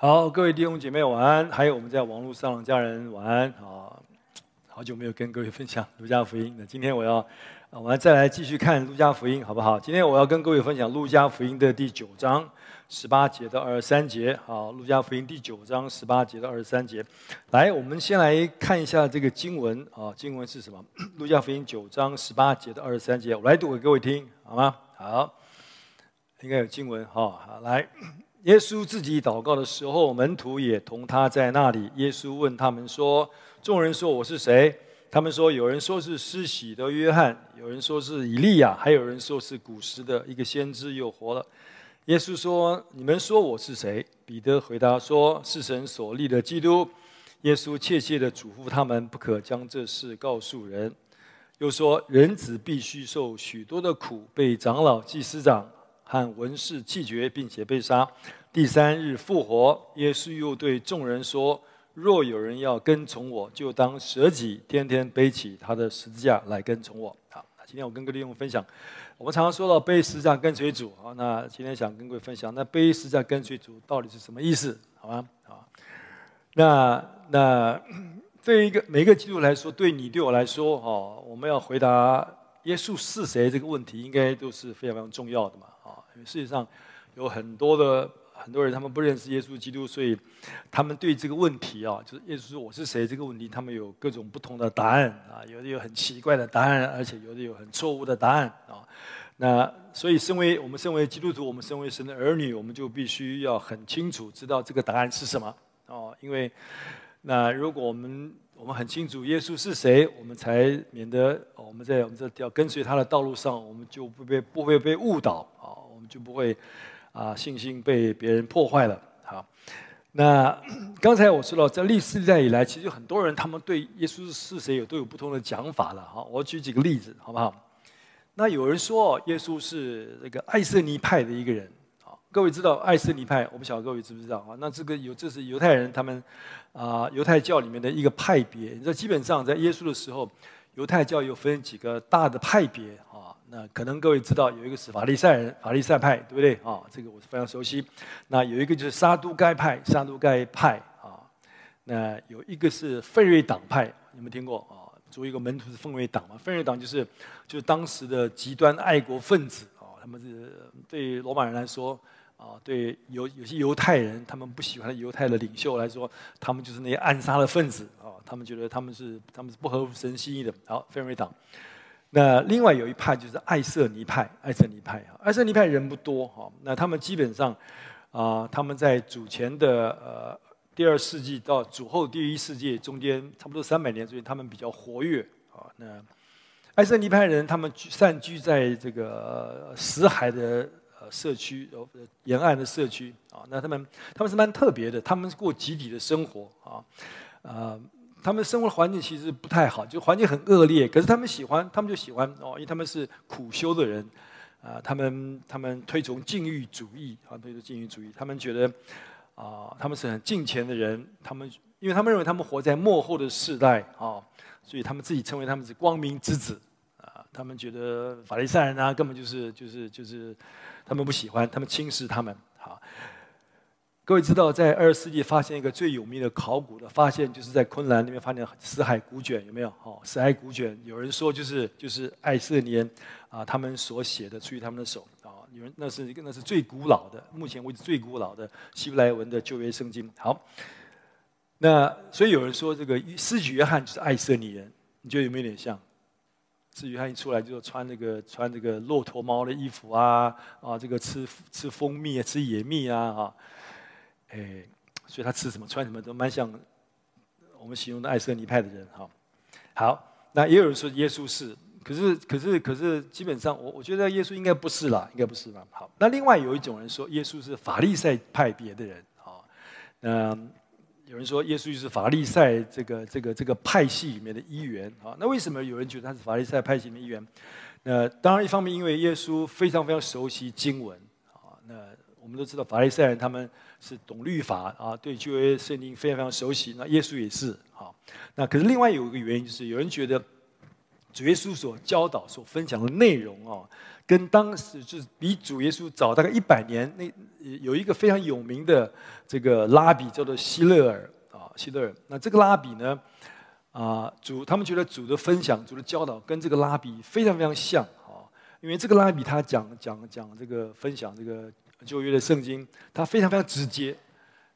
好，各位弟兄姐妹晚安，还有我们在网络上的家人晚安啊！好久没有跟各位分享路加福音，那今天我要，我们再来继续看路加福音，好不好？今天我要跟各位分享路加福音的第九章十八节到二十三节。好，路加福音第九章十八节到二十三节。来，我们先来看一下这个经文啊，经文是什么？路加福音九章十八节到二十三节，我来读给各位听，好吗？好，应该有经文哈。好，来。耶稣自己祷告的时候，门徒也同他在那里。耶稣问他们说：“众人说我是谁？”他们说：“有人说是施洗的约翰，有人说是以利亚，还有人说是古时的一个先知又活了。”耶稣说：“你们说我是谁？”彼得回答说：“是神所立的基督。”耶稣切切地嘱咐他们，不可将这事告诉人。又说：“人子必须受许多的苦，被长老、祭司长。”和文士弃绝，并且被杀，第三日复活。耶稣又对众人说：“若有人要跟从我，就当舍己，天天背起他的十字架来跟从我。”好，那今天我跟各位用分享，我们常常说到背十字架跟随主。好，那今天想跟各位分享，那背十字架跟随主到底是什么意思？好吗？好，那那 对一个每一个基督徒来说，对你对我来说，哈，我们要回答耶稣是谁这个问题，应该都是非常非常重要的嘛。啊，因为事实上，有很多的很多人，他们不认识耶稣基督，所以他们对这个问题啊，就是耶稣说我是谁这个问题，他们有各种不同的答案啊，有的有很奇怪的答案，而且有的有很错误的答案啊。那所以，身为我们身为基督徒，我们身为神的儿女，我们就必须要很清楚知道这个答案是什么哦。因为那如果我们我们很清楚耶稣是谁，我们才免得我们在我们这条跟随他的道路上，我们就不被不会被误导啊。我们就不会啊，信心被别人破坏了。好，那 刚才我说到，在历史代以来，其实很多人他们对耶稣是谁有都有不同的讲法了。好，我举几个例子，好不好？那有人说耶稣是这个爱色尼派的一个人。好，各位知道爱色尼派？我不晓得各位知不知道啊？那这个有，这是犹太人他们啊，犹太教里面的一个派别。你知道，基本上在耶稣的时候，犹太教有分几个大的派别。那可能各位知道，有一个是法利赛人，法利赛派，对不对啊？这个我是非常熟悉。那有一个就是沙都该派，沙都该派啊。那有一个是奋锐党派，有没有听过啊？作为一个门徒是奋锐党嘛？奋锐党就是就是当时的极端爱国分子啊。他们是对罗马人来说啊，对犹有些犹太人，他们不喜欢犹太的领袖来说，他们就是那些暗杀的分子啊。他们觉得他们是他们是不合神心意的。好，奋锐党。那另外有一派就是爱色尼派，爱色尼派啊，爱色尼派人不多哈。那他们基本上啊，他们在主前的呃第二世纪到主后第一世纪中间，差不多三百年，所以他们比较活跃啊。那爱色尼派人他们散居在这个死海的呃社区，呃沿岸的社区啊。那他们他们是蛮特别的，他们是过集体的生活啊，啊。他们生活的环境其实不太好，就环境很恶劣。可是他们喜欢，他们就喜欢哦，因为他们是苦修的人，啊，他们他们推崇禁欲主义啊，推崇禁欲主义。他们觉得啊，他们是很敬虔的人。他们因为他们认为他们活在幕后的世代啊，所以他们自己称为他们是光明之子啊。他们觉得法利赛人啊，根本就是就是就是他们不喜欢，他们轻视他们。各位知道，在二十世纪发现一个最有名的考古的发现，就是在昆兰那边发现死海古卷，有没有？哦，死海古卷，有人说就是就是爱色尼人啊，他们所写的，出于他们的手啊，有人那是一个那是最古老的，目前为止最古老的希伯来文的旧约圣经。好，那所以有人说这个施洗约翰就是爱色尼人，你觉得有没有点像？施洗约翰一出来就穿那个穿这个骆驼毛的衣服啊啊，这个吃吃蜂蜜啊，吃野蜜啊啊。哎，所以他吃什么穿什么都蛮像我们形容的爱色尼派的人哈。好，那也有人说耶稣是，可是可是可是基本上我我觉得耶稣应该不是啦，应该不是吧。好，那另外有一种人说耶稣是法利赛派别的人啊。那有人说耶稣就是法利赛这个这个这个派系里面的一员啊。那为什么有人觉得他是法利赛派系里面的一员？那当然一方面因为耶稣非常非常熟悉经文啊。那我们都知道法利赛人他们。是懂律法啊，对旧约圣经非常非常熟悉。那耶稣也是啊。那可是另外有一个原因，就是有人觉得主耶稣所教导、所分享的内容啊，跟当时就是比主耶稣早大概一百年，那有一个非常有名的这个拉比叫做希勒尔啊，希勒尔。那这个拉比呢，啊，主他们觉得主的分享、主的教导跟这个拉比非常非常像啊，因为这个拉比他讲讲讲这个分享这个旧约的圣经，它非常非常直接。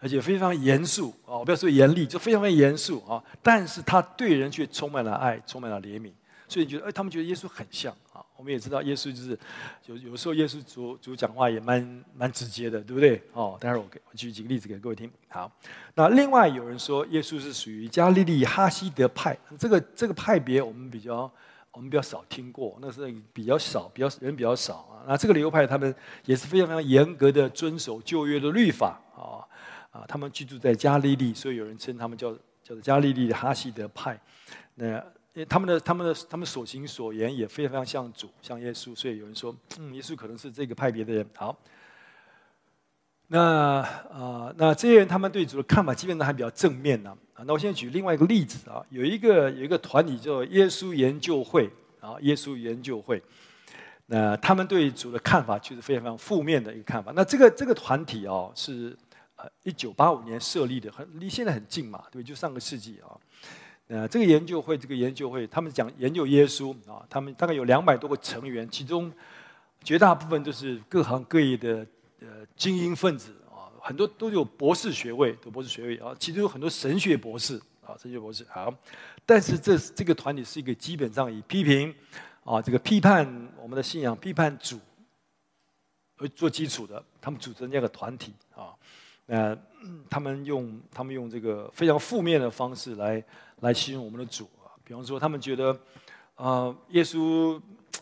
而且非常严肃啊！我不要说严厉，就非常非常严肃啊！但是他对人却充满了爱，充满了怜悯，所以你觉得，哎，他们觉得耶稣很像啊！我们也知道，耶稣就是有有时候耶稣主主讲话也蛮蛮直接的，对不对？哦，待会儿我给我举几个例子给各位听。好，那另外有人说，耶稣是属于加利利哈西德派，这个这个派别我们比较我们比较少听过，那是比较少，比较人比较少啊。那这个流派他们也是非常非常严格的遵守旧约的律法啊。啊，他们居住在加利利，所以有人称他们叫叫做加利利的哈西德派。那他们的他们的他们所行所言也非常非常像主，像耶稣，所以有人说，嗯，耶稣可能是这个派别的人。好，那啊、那这些人他们对主的看法基本上还比较正面呢。啊，那我现在举另外一个例子啊，有一个有一个团体叫耶稣研究会啊，耶稣研究会。那他们对主的看法就是非常非常负面的一个看法。那这个这个团体哦是呃。一九八五年设立的，很离现在很近嘛，对，就上个世纪啊。呃，这个研究会，这个研究会，他们讲研究耶稣啊，他们大概有两百多个成员，其中绝大部分都是各行各业的呃精英分子啊，很多都有博士学位，有博士学位啊，其中有很多神学博士啊，神学博士好。但是这这个团体是一个基本上以批评啊，这个批判我们的信仰、批判主为做基础的，他们组成这样一个团体啊。呃，他们用他们用这个非常负面的方式来来形容我们的主啊，比方说他们觉得，啊、耶稣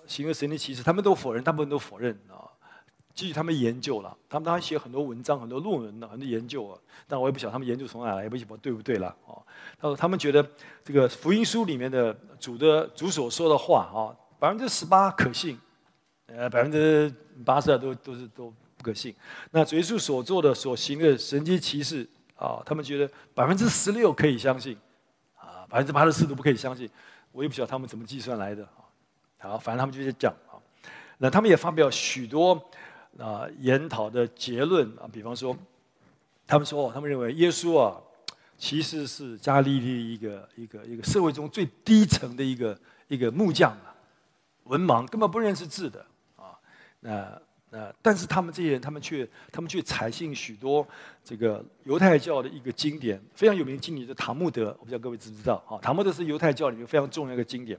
行了神迹奇事，他们都否认，大部分都否认啊。继续他们研究了，他们当然写很多文章、很多论文的、很多研究啊。但我也不晓得他们研究从哪来，也不晓得对不对了啊。他说他们觉得这个福音书里面的主的主所说的话啊，百分之十八可信，呃，百分之八十二都都是都。不可信。那主耶稣所做的、所行的神迹奇事啊，他们觉得百分之十六可以相信，啊，百分之八十四都不可以相信。我也不晓得他们怎么计算来的啊。好，反正他们就在讲啊。那他们也发表许多啊研讨的结论啊，比方说，他们说，他们认为耶稣啊，其实是加利利一个一个一个社会中最低层的一个一个木匠啊，文盲，根本不认识字的啊。那呃，但是他们这些人，他们却他们却采信许多这个犹太教的一个经典，非常有名的经典，就是塔木德。我不知道各位知不知道？啊，塔木德是犹太教里面非常重要的一个经典。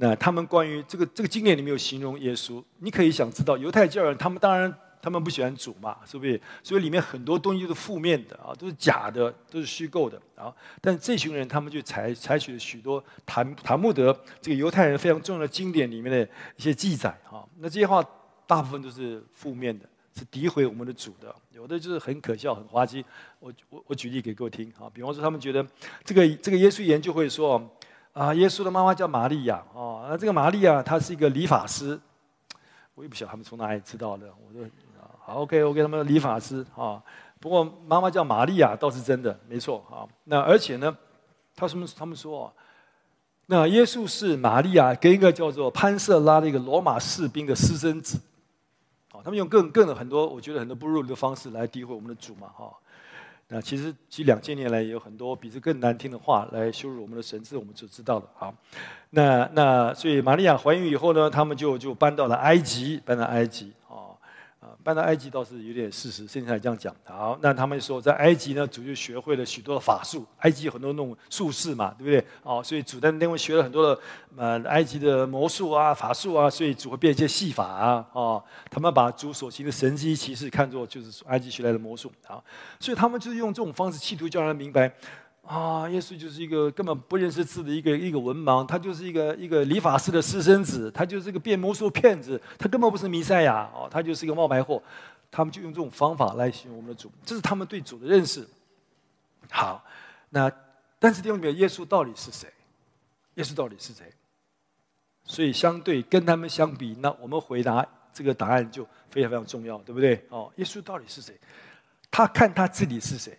那他们关于这个这个经典里面有形容耶稣，你可以想知道，犹太教人他们当然他们不喜欢主嘛，是不是？所以里面很多东西都是负面的啊，都是假的，都是虚构的啊。但这群人他们就采采取了许多塔塔木德这个犹太人非常重要的经典里面的一些记载啊。那这些话。大部分都是负面的，是诋毁我们的主的。有的就是很可笑、很滑稽。我我我举例给各位听啊，比方说他们觉得这个这个耶稣研究会说啊，耶稣的妈妈叫玛利亚啊，那这个玛利亚她是一个理发师，我也不晓得他们从哪里知道的。我说好，OK，我给他们理发师啊。不过妈妈叫玛利亚倒是真的，没错啊。那而且呢，他什么？他们说。那耶稣是玛利亚跟一个叫做潘瑟拉的一个罗马士兵的私生子。他们用更更很多，我觉得很多不入流的方式来诋毁我们的主嘛，哈。那其实，其实两千年来也有很多比这更难听的话来羞辱我们的神，这我们所知道的啊。那那所以玛利亚怀孕以后呢，他们就就搬到了埃及，搬到埃及啊。搬到埃及倒是有点事实，圣经上这样讲。好，那他们说在埃及呢，主就学会了许多的法术。埃及有很多那种术士嘛，对不对？哦，所以主在那边学了很多的呃埃及的魔术啊、法术啊，所以主会变一些戏法啊。哦，他们把主所行的神迹奇事看作就是埃及学来的魔术。好，所以他们就是用这种方式企图叫人明白。啊，耶稣就是一个根本不认识字的一个一个文盲，他就是一个一个理发师的私生子，他就是一个变魔术骗子，他根本不是弥赛亚哦，他就是一个冒牌货。他们就用这种方法来形容我们的主，这是他们对主的认识。好，那但是弟兄姊妹，耶稣到底是谁？耶稣到底是谁？所以相对跟他们相比，那我们回答这个答案就非常非常重要，对不对？哦，耶稣到底是谁？他看他自己是谁？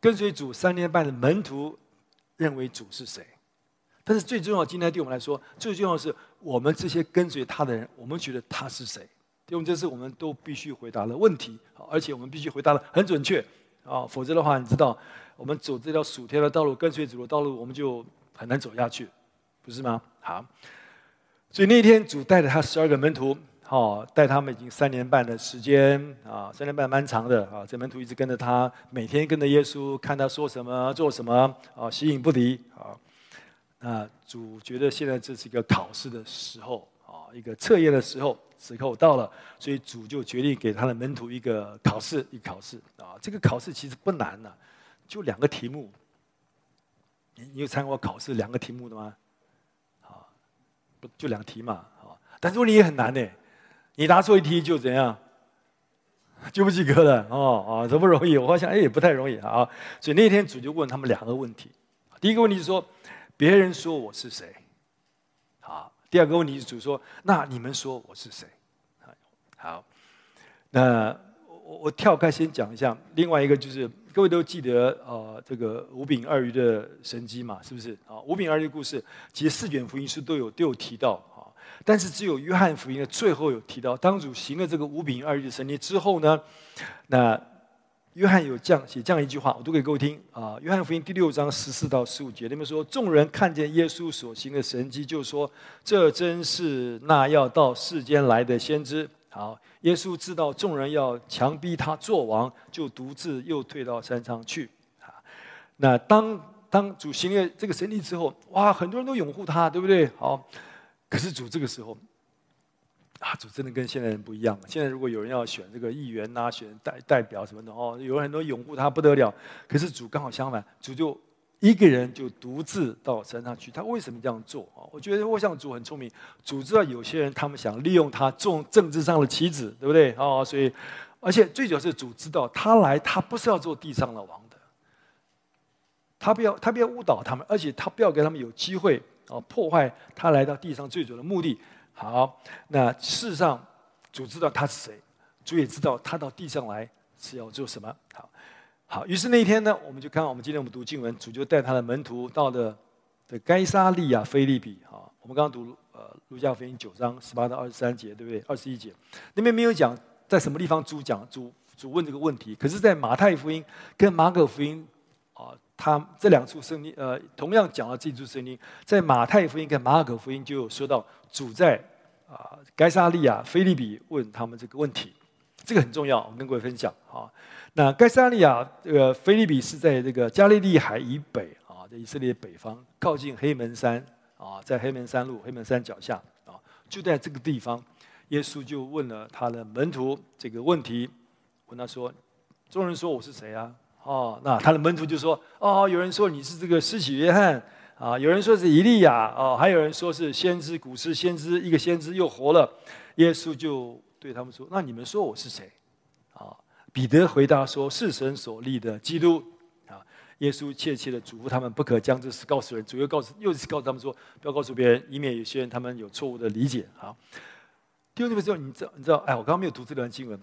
跟随主三年半的门徒认为主是谁？但是最重要，今天对我们来说，最重要的是我们这些跟随他的人，我们觉得他是谁？因为这是我们都必须回答的问题，而且我们必须回答的很准确啊，否则的话，你知道，我们走这条属天的道路，跟随主的道路，我们就很难走下去，不是吗？好，所以那天主带着他十二个门徒，好，带他们已经三年半的时间啊，三年半蛮长的啊，这门徒一直跟着他，每天跟着耶稣，看他说什么，做什么啊，形影不离啊。那主觉得现在这是一个考试的时候啊，一个测验的时候，时候到了，所以主就决定给他的门徒一个考试，一考试啊。这个考试其实不难呐，就两个题目。你你有参加过考试两个题目的吗？啊，不就两题嘛啊？但是问题也很难呢，你答错一题就怎样，就不及格了哦啊，这不容易。我好像哎也不太容易啊。所以那天主就问他们两个问题，第一个问题是说。别人说我是谁？好，第二个问题是主说：“那你们说我是谁？”好，那我我跳开先讲一下。另外一个就是各位都记得呃这个五饼二鱼的神迹嘛，是不是啊？五饼二鱼的故事，其实四卷福音书都有都有提到，但是只有约翰福音的最后有提到，当主行了这个五饼二鱼的神迹之后呢，那。约翰有这样写这样一句话，我读给各位听啊。约翰福音第六章十四到十五节，里面说：众人看见耶稣所行的神迹，就说：这真是那要到世间来的先知。好，耶稣知道众人要强逼他做王，就独自又退到山上去。啊，那当当主行了这个神迹之后，哇，很多人都拥护他，对不对？好，可是主这个时候。啊，主真的跟现在人不一样。现在如果有人要选这个议员呐、选代代表什么的哦，有很多拥护他不得了。可是主刚好相反，主就一个人就独自到山上去。他为什么这样做啊？我觉得我想主很聪明，主知道有些人他们想利用他做政治上的棋子，对不对？哦，所以而且最主要是主知道他来，他不是要做地上的王的，他不要他不要误导他们，而且他不要给他们有机会啊破坏他来到地上最主要的目的。好，那事实上，主知道他是谁，主也知道他到地上来是要做什么。好，好，于是那一天呢，我们就看我们今天我们读经文，主就带他的门徒到的的该撒利亚腓立比。好，我们刚刚读呃路加福音九章十八到二十三节，对不对？二十一节那边没有讲在什么地方主讲主主问这个问题，可是，在马太福音跟马可福音，他这两处圣经呃同样讲了这处圣经，在马太福音跟马可福音就有说到主在。啊，该撒利亚腓立比问他们这个问题，这个很重要，我们跟各位分享啊。那该撒利亚这个腓立比是在这个加利利海以北啊，在以色列北方，靠近黑门山啊，在黑门山路、黑门山脚下啊，就在这个地方，耶稣就问了他的门徒这个问题，问他说：“众人说我是谁啊？”哦，那他的门徒就说：“哦，有人说你是这个施洗约翰。”啊，有人说是以利亚，哦，还有人说是先知，古时先知，一个先知又活了。耶稣就对他们说：“那你们说我是谁？”啊，彼得回答说：“是神所立的基督。”啊，耶稣切切的嘱咐他们，不可将这事告诉人，主要告诉，又是告诉他们说，不要告诉别人，以免有些人他们有错误的理解。好，第二个之后，你知道，你知道，哎，我刚刚没有读这段经文。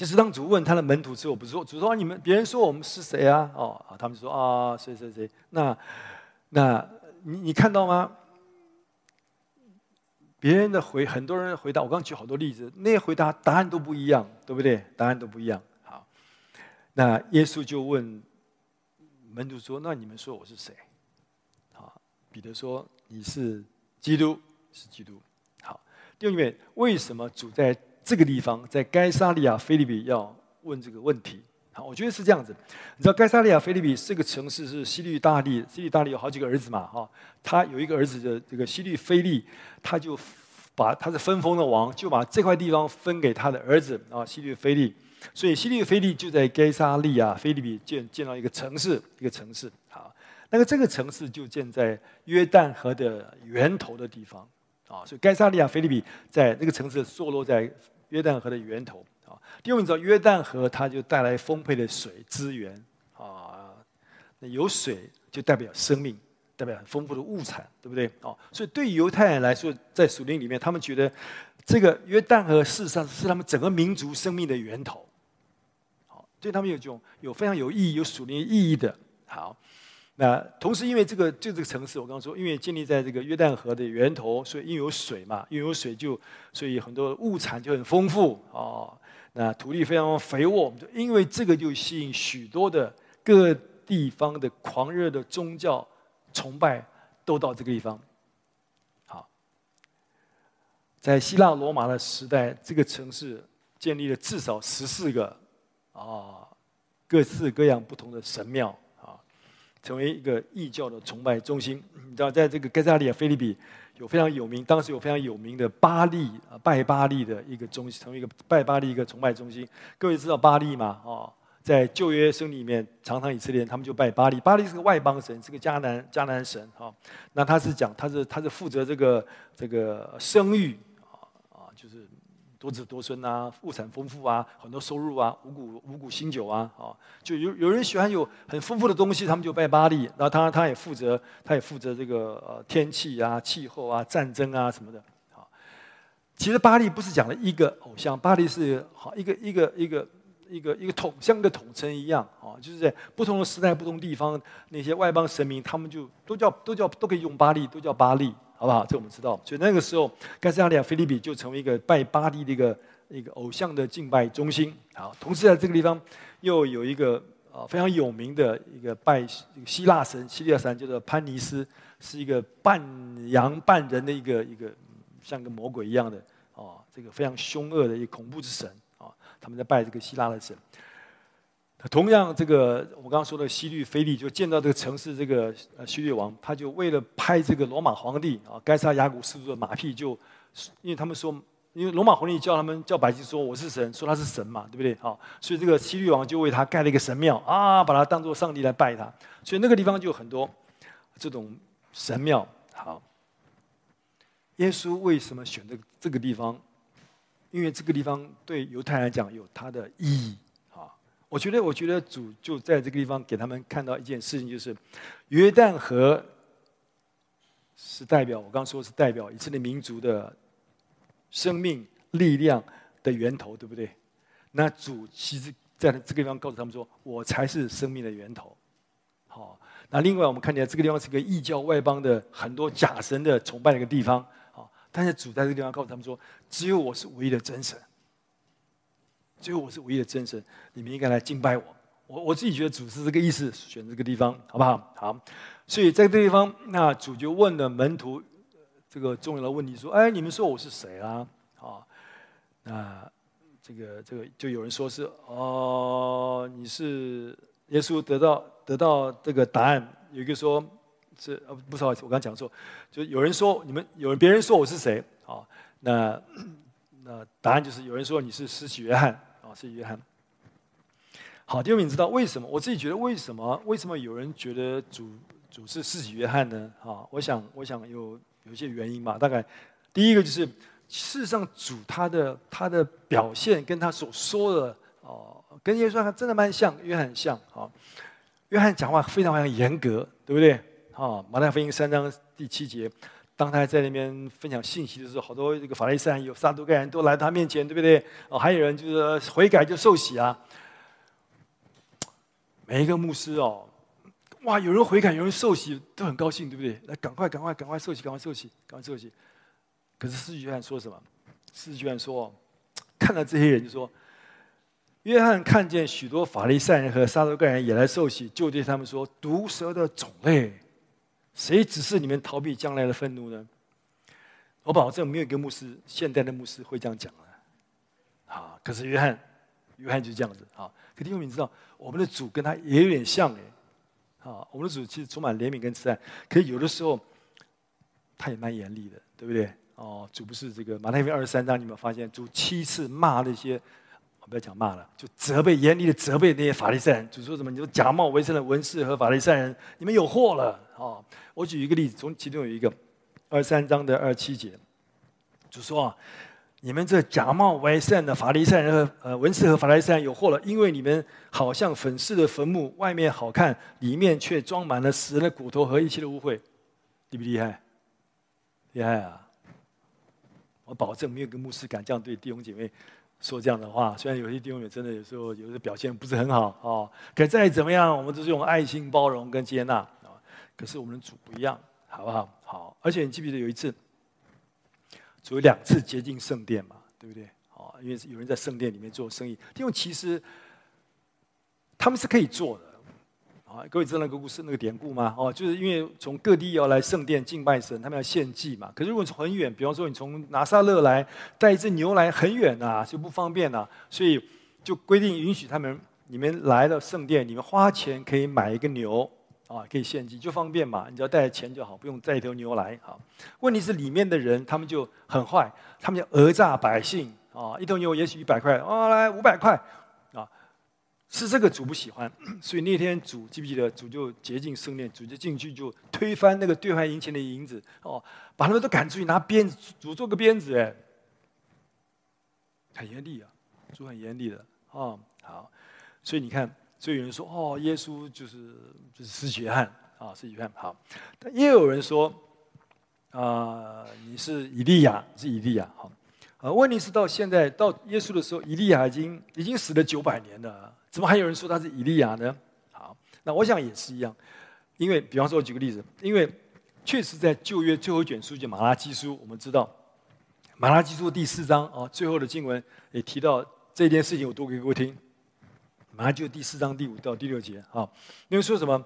就是当主问他的门徒之后，不是说主说你们别人说我们是谁啊？哦，他们说啊，谁谁谁？那那你你看到吗？别人的回很多人回答，我刚举好多例子，那些回答答案都不一样，对不对？答案都不一样。好，那耶稣就问门徒说：“那你们说我是谁？”好，彼得说：“你是基督，是基督。”好，第二点，为什么主在？这个地方在该沙利亚菲利比要问这个问题，好，我觉得是这样子。你知道该沙利亚菲利比这个城市是希律大利，希律大利有好几个儿子嘛，哈，他有一个儿子的这个希律菲利，他就把他是分封的王，就把这块地方分给他的儿子啊，希律菲利。所以希律菲利就在该沙利亚菲利比建建造一个城市，一个城市。好，那个这个城市就建在约旦河的源头的地方啊，所以该撒利亚腓立比在那个城市坐落在。约旦河的源头啊，第二，你知道约旦河它就带来丰沛的水资源啊，那有水就代表生命，代表很丰富的物产，对不对？啊，所以对犹太人来说，在属灵里面，他们觉得这个约旦河事实上是他们整个民族生命的源头，好，对他们有种有非常有意义、有属灵意义的。好，那同时，因为这个就这个城市，我刚刚说，因为建立在这个约旦河的源头，所以因为有水嘛，因为有水就，所以很多物产就很丰富啊。那土地非常肥沃，就因为这个就吸引许多的各地方的狂热的宗教崇拜都到这个地方。好，在希腊罗马的时代，这个城市建立了至少十四个啊，各式各样不同的神庙。成为一个异教的崇拜中心。你知道，在这个该撒利亚腓立比有非常有名，当时有非常有名的巴力啊，拜巴力的一个中心，成为一个拜巴力一个崇拜中心。各位知道巴力吗？哦，在旧约圣里面，常常以色列人他们就拜巴力。巴力是个外邦神，是个迦南迦南神。哈，那他是讲，他是他是负责这个这个生育，多子多孙啊，物产丰富啊，很多收入啊，五谷五谷新酒啊，啊，就有有人喜欢有很丰富的东西，他们就拜巴利。然后他他也负责，他也负责这个呃天气啊、气候啊、战争啊什么的。啊，其实巴利不是讲了一个偶像，巴利是好一个一个一个一个一个统像个统称一样啊，就是在不同的时代、不同地方，那些外邦神明，他们就都叫都叫都可以用巴利，都叫巴利。好不好？这我们知道。所以那个时候，该撒利亚菲利比就成为一个拜巴力的一个一个偶像的敬拜中心。好，同时在这个地方又有一个啊非常有名的一个拜希腊神，希腊神叫做潘尼斯，是一个半羊半人的一个一个像个魔鬼一样的啊，这个非常凶恶的一个恐怖之神啊。他们在拜这个希腊的神。同样，这个我刚刚说的西律菲利就见到这个城市，这个呃希律王，他就为了拍这个罗马皇帝啊，该杀亚古斯都的马屁就，因为他们说，因为罗马皇帝叫他们叫百姓说我是神，说他是神嘛，对不对？好，所以这个西律王就为他盖了一个神庙啊，把他当做上帝来拜他，所以那个地方就有很多这种神庙。好，耶稣为什么选择这个地方？因为这个地方对犹太人来讲有它的意义。我觉得，我觉得主就在这个地方给他们看到一件事情，就是约旦河是代表，我刚说是代表以色列民族的生命力量的源头，对不对？那主其实在这个地方告诉他们说：“我才是生命的源头。”好，那另外我们看见这个地方是个异教外邦的很多假神的崇拜的一个地方。好，但是主在这个地方告诉他们说：“只有我是唯一的真神。”最后我是唯一的真神，你们应该来敬拜我。我我自己觉得主是这个意思，选这个地方，好不好？好。所以在这个地方，那主就问了门徒这个重要的问题，说：“哎，你们说我是谁啊？”啊，那这个这个就有人说是哦，你是耶稣。得到得到这个答案，有一个说是呃，不好意思，我刚讲错，就有人说你们有人别人说我是谁？啊，那那答案就是有人说你是施洗约翰。是约翰。好，第二名，知道为什么？我自己觉得为什么？为什么有人觉得主主是施洗约翰呢？啊，我想，我想有有一些原因吧。大概第一个就是，事实上主他的他的表现跟他所说的哦，跟耶稣还真的蛮像，约翰很像啊。约翰讲话非常非常严格，对不对？啊，马太福音三章第七节。当他在那边分享信息的时候，好多这个法利赛人、有撒都该人都来他面前，对不对？哦，还有人就是悔改就受洗啊。每一个牧师哦，哇，有人悔改，有人受洗，都很高兴，对不对？来，赶快，赶快，赶快受洗，赶快受洗，赶快受洗。可是施洗约翰说什么？施洗约翰说，看到这些人就说，约翰看见许多法利赛人和撒都该人也来受洗，就对他们说：毒蛇的种类。谁指示你们逃避将来的愤怒呢？我保证没有一个牧师，现代的牧师会这样讲的。啊，可是约翰，约翰就是这样子啊。可弟兄们，知道我们的主跟他也有点像哎。啊，我们的主其实充满怜悯跟慈爱，可是有的时候他也蛮严厉的，对不对？哦，主不是这个马太福音二十三章，你们发现主七次骂那些？不要讲骂了，就责备严厉的责备那些法利赛人。主说什么？你说假冒为善的文士和法利赛人，你们有祸了啊！我举一个例子，从其中有一个二三章的二七节，就说啊，你们这假冒为善的法利赛人和呃文士和法利赛人有祸了，因为你们好像粉饰的坟墓，外面好看，里面却装满了死人的骨头和一切的污秽，厉不厉害？厉害啊！我保证没有个牧师敢这样对弟兄姐妹。说这样的话，虽然有些弟兄也真的有时候有的表现不是很好哦，可再怎么样，我们都是用爱心包容跟接纳啊。可是我们的主不一样，好不好？好，而且你记不记得有一次，主有两次接近圣殿嘛，对不对？哦，因为有人在圣殿里面做生意，因为其实他们是可以做的。啊，各位知道那个故事、那个典故吗？哦，就是因为从各地要来圣殿敬拜神，他们要献祭嘛。可是如果从很远，比方说你从拿撒勒来带一只牛来，很远呐、啊，就不方便呐、啊。所以就规定允许他们，你们来到圣殿，你们花钱可以买一个牛啊，可以献祭，就方便嘛。你只要带钱就好，不用带一头牛来。好，问题是里面的人他们就很坏，他们就讹诈百姓啊，一头牛也许一百块，哦，来五百块。是这个主不喜欢，所以那天主记不记得主就洁净圣殿，主就进去就推翻那个兑换银钱的银子，哦，把他们都赶出去，拿鞭子，主做个鞭子，哎，很严厉啊，主很严厉的，哦，好，所以你看，所以有人说，哦，耶稣就是就是施血汗啊，施血汗，好，但也有人说，啊、你是以利亚，是以利亚，好，啊，问题是到现在到耶稣的时候，以利亚已经已经死了九百年了。怎么还有人说他是以利亚呢？好，那我想也是一样，因为比方说，我举个例子，因为确实在旧约最后一卷书就马拉基书，我们知道马拉基书第四章啊，最后的经文也提到这件事情，我读给各位听。马拉基书第四章第五到第六节啊，因为说什么？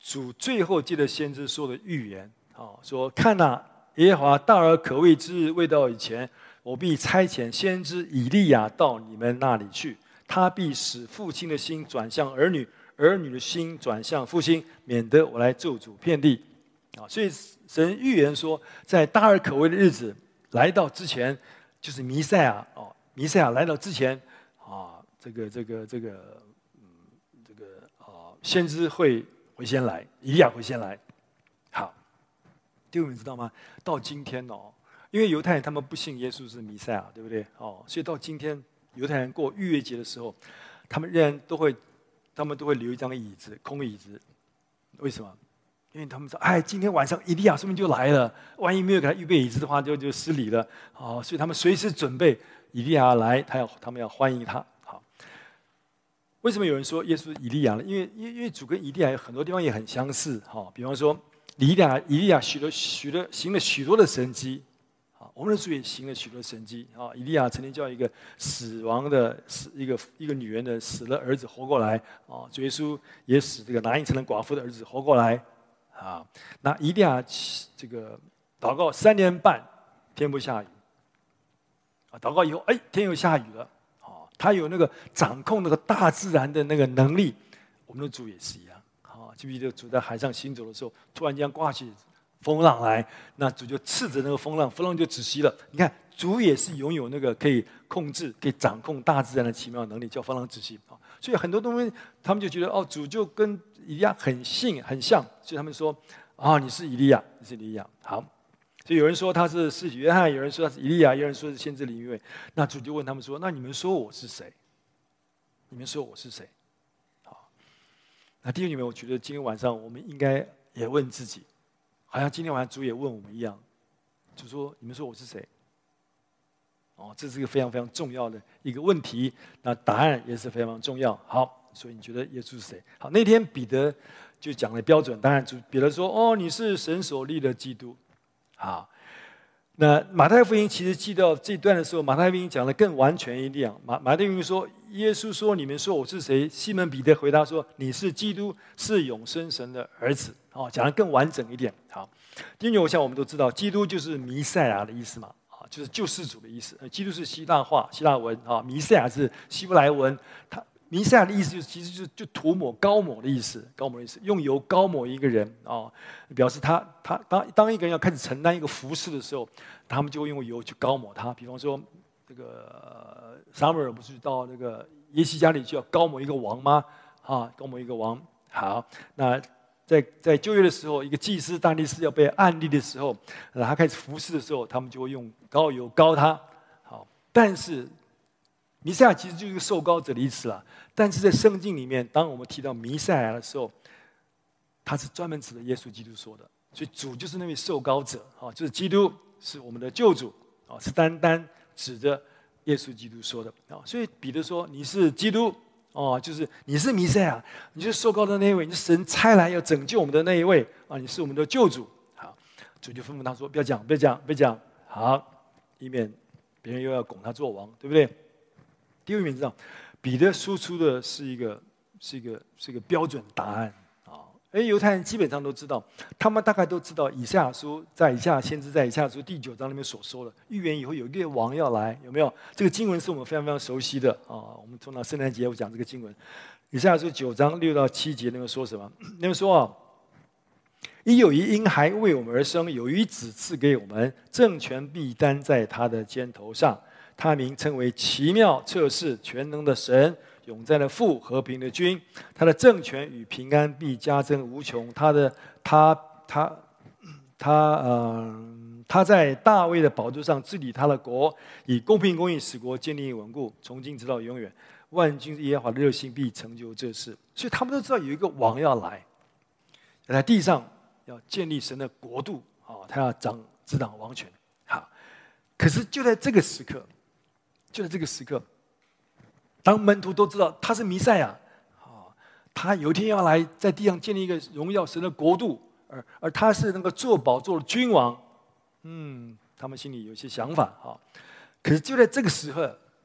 主最后借着先知说的预言啊，说看呐，耶和华大而可畏之日未到以前，我必差遣先知以利亚到你们那里去。他必使父亲的心转向儿女，儿女的心转向父亲，免得我来咒诅遍地。啊，所以神预言说，在大而可畏的日子来到之前，就是弥赛亚哦，弥赛亚来到之前啊，这个这个这个，嗯，这个啊，先知会会先来，以利亚会先来。好，弟兄们知道吗？到今天哦，因为犹太人他们不信耶稣是弥赛亚，对不对？哦，所以到今天。犹太人过逾越节的时候，他们仍然都会，他们都会留一张椅子，空椅子。为什么？因为他们说，哎，今天晚上以利亚说不定就来了，万一没有给他预备椅子的话，就就失礼了。哦，所以他们随时准备以利亚来，他要他们要欢迎他。好，为什么有人说耶稣是以利亚呢？因为因为因为主跟以利亚有很多地方也很相似。哈，比方说，以利亚以利亚许了许了行了许多的神迹。我们的主也行了许多神迹啊！以利亚曾经叫一个死亡的死一个一个女人的死了儿子活过来啊！主耶稣也使这个拿因城的寡妇的儿子活过来啊！那以利亚这个祷告三年半，天不下雨啊！祷告以后，哎，天又下雨了啊！他有那个掌控那个大自然的那个能力，我们的主也是一样啊！记不记得主在海上行走的时候，突然间刮起。风浪来，那主就斥责那个风浪，风浪就止息了。你看，主也是拥有那个可以控制、可以掌控大自然的奇妙能力，叫风浪止息啊。所以很多东西，他们就觉得哦，主就跟以利亚很信很像，所以他们说啊、你是以利亚，你是以利亚。好，所以有人说他是施洗约翰，有人说他是以利亚，有人说是先知灵位。那主就问他们说：那你们说我是谁？你们说我是谁？好，那弟兄姊妹，我觉得今天晚上我们应该也问自己。好像今天晚上主也问我们一样，就说：“你们说我是谁？”哦，这是一个非常非常重要的一个问题。那答案也是非常重要。好，所以你觉得耶稣是谁？好，那天彼得就讲了标准。当然，主彼得说：“哦，你是神所立的基督。”好。那马太福音其实记到这段的时候，马太福音讲的更完全一点。马马太福音说：“耶稣说，你们说我是谁？”西门彼得回答说：“你是基督，是永生神的儿子。”哦，讲的更完整一点。好，因为我想我们都知道，基督就是弥赛亚的意思嘛，啊，就是救世主的意思。基督是希腊话、希腊文啊，弥赛亚是希伯来文，他。弥赛亚的意思就是，其实就是就涂抹、膏抹的意思，膏抹的意思，用油膏抹一个人啊，表示他他当当一个人要开始承担一个服饰的时候，他们就会用油去膏抹他。比方说，这个撒母耳不是到那个耶西家里就要膏抹一个王吗？啊，膏抹一个王。好，那在在就业的时候，一个祭司、大祭司要被按立的时候，他开始服侍的时候，他们就会用膏油膏他。好，但是。弥赛亚其实就是一个受膏者的意思啦，但是在圣经里面，当我们提到弥赛亚的时候，他是专门指的耶稣基督说的，所以主就是那位受膏者，啊，就是基督是我们的救主，啊，是单单指着耶稣基督说的，啊，所以彼得说你是基督，哦，就是你是弥赛亚，你是受高的那一位，你是神差来要拯救我们的那一位啊，你是我们的救主。好，主就吩咐他说：不要讲，不要讲，不要讲。好，以免别人又要拱他做王，对不对？第二名，知道，彼得输出的是一个，是一个，是一个标准答案。而犹太人基本上都知道，他们大概都知道以赛亚书在以赛亚先知在以赛亚书第九章里面所说的预言以后有一个王要来，有没有？这个经文是我们非常非常熟悉的啊。我们通常圣诞节我讲这个经文，以赛亚书九章六到七节那边说什么？那边说啊，一有一婴孩为我们而生，有一子赐给我们，政权必担在他的肩头上，他名称为奇妙、策士、全能的神。永在的父，和平的君，他的政权与平安必加增无穷。他的他他他嗯、他在大卫的宝座上治理他的国，以公平公义使国建立稳固，从今直到永远。万军耶和华的热心必成就这事。所以他们都知道有一个王要来，在地上要建立神的国度啊，他要掌执掌王权。好，可是就在这个时刻，就在这个时刻。当门徒都知道他是弥赛亚，啊，他有一天要来在地上建立一个荣耀神的国度，而而他是那个坐宝座的君王，嗯，他们心里有些想法啊。可是就在这个时候，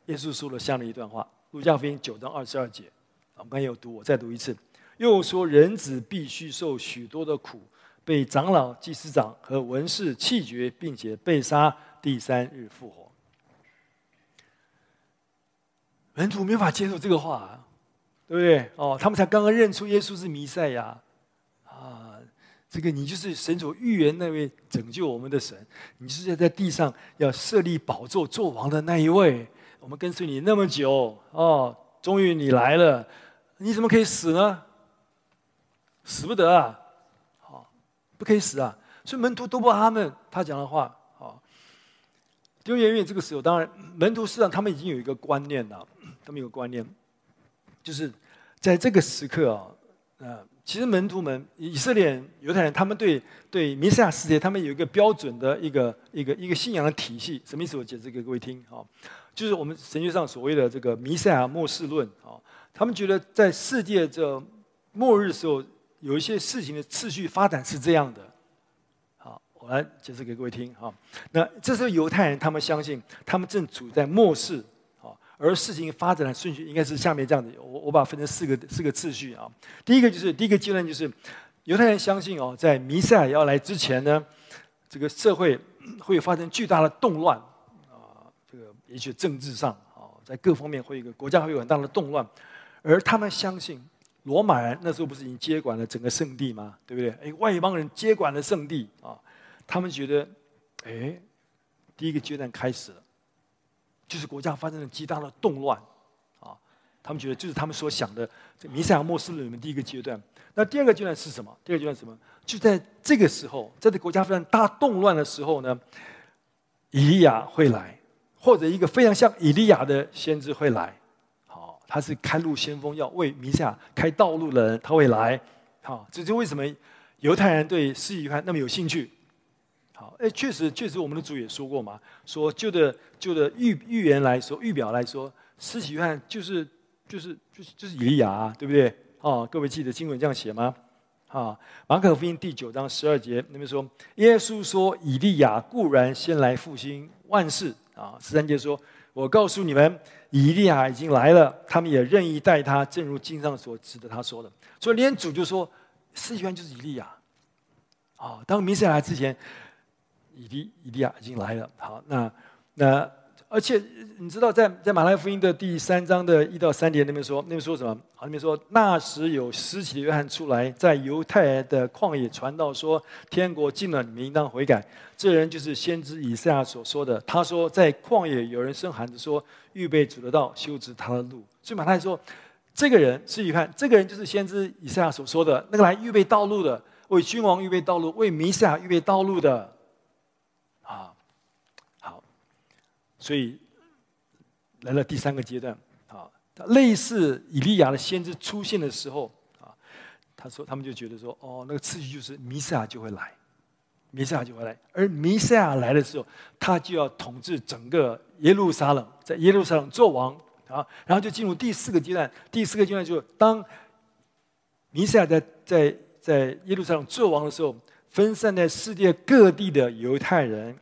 耶稣说了这样的一段话：路加福音九章二十二节，我们刚才有读，我再读一次，又说人子必须受许多的苦，被长老、祭司长和文士弃绝，并且被杀，第三日复活。门徒没法接受这个话，对不对？哦，他们才刚刚认出耶稣是弥赛亚，啊，这个你就是神所预言那位拯救我们的神，你是在地上要设立宝座做王的那一位。我们跟随你那么久，哦，终于你来了，你怎么可以死呢？死不得啊！好，不可以死啊！所以门徒都不阿们他讲的话。好，丢远远这个时候，当然门徒实际上他们已经有一个观念了。他们有个观念，就是在这个时刻啊，呃，其实门徒们、以色列人、犹太人，他们对对弥赛亚世界，他们有一个标准的一个一个一个信仰的体系。什么意思？我解释给各位听啊，就是我们神学上所谓的这个弥赛亚末世论啊。他们觉得在世界这末日的时候，有一些事情的次序发展是这样的。好，我来解释给各位听哈。那这时候犹太人他们相信，他们正处在末世。而事情发展的顺序应该是下面这样子，我我把它分成四个四个次序啊。第一个就是第一个阶段就是犹太人相信哦，在弥赛亚要来之前呢，这个社会会发生巨大的动乱啊，这个也许政治上啊，在各方面会有一个国家会有很大的动乱，而他们相信罗马人那时候不是已经接管了整个圣地吗？对不对？哎，外邦人接管了圣地啊，他们觉得哎，第一个阶段开始了。就是国家发生了极大的动乱，啊，他们觉得就是他们所想的这弥赛亚末世里面第一个阶段。那第二个阶段是什么？第二个阶段是什么？就在这个时候，在这国家发生大动乱的时候呢，以利亚会来，或者一个非常像以利亚的先知会来。好，他是开路先锋，要为弥赛亚开道路的人，他会来。好，这就为什么犹太人对司提反那么有兴趣。好，哎，确实，确实，我们的主也说过嘛，说旧的旧的预预言来说，预表来说，施洗约翰就是就是就是就是以利亚啊，对不对？啊，各位记得经文这样写吗？啊，马可福音第九章十二节那边说，耶稣说，以利亚固然先来复兴万事啊。十三节说，我告诉你们，以利亚已经来了，他们也任意待他，正如经上所指的他说的。所以连主就说，施洗约翰就是以利亚。啊，当弥赛亚来之前。以利以利亚已经来了。好，那那而且你知道在，在马太福音的第三章的一到三节那边说，那边说什么？好，那边说那时有施洗的约翰出来，在犹太的旷野传道，说天国近了，你们应当悔改。这人就是先知以赛亚所说的。他说，在旷野有人声喊着说，预备主的道，修直他的路。所以马太说，这个人是约翰，这个人就是先知以赛亚所说的那个来预备道路的，为君王预备道路，为弥赛亚预备道路的。啊，好，所以来了第三个阶段啊，类似以利亚的先知出现的时候啊，他说他们就觉得说，哦，那个次序就是弥赛亚就会来，弥赛亚就会来，而弥赛亚来的时候，他就要统治整个耶路撒冷，在耶路撒冷做王，啊，然后就进入第四个阶段。第四个阶段就是当弥赛亚在在在耶路撒冷做王的时候，分散在世界各地的犹太人，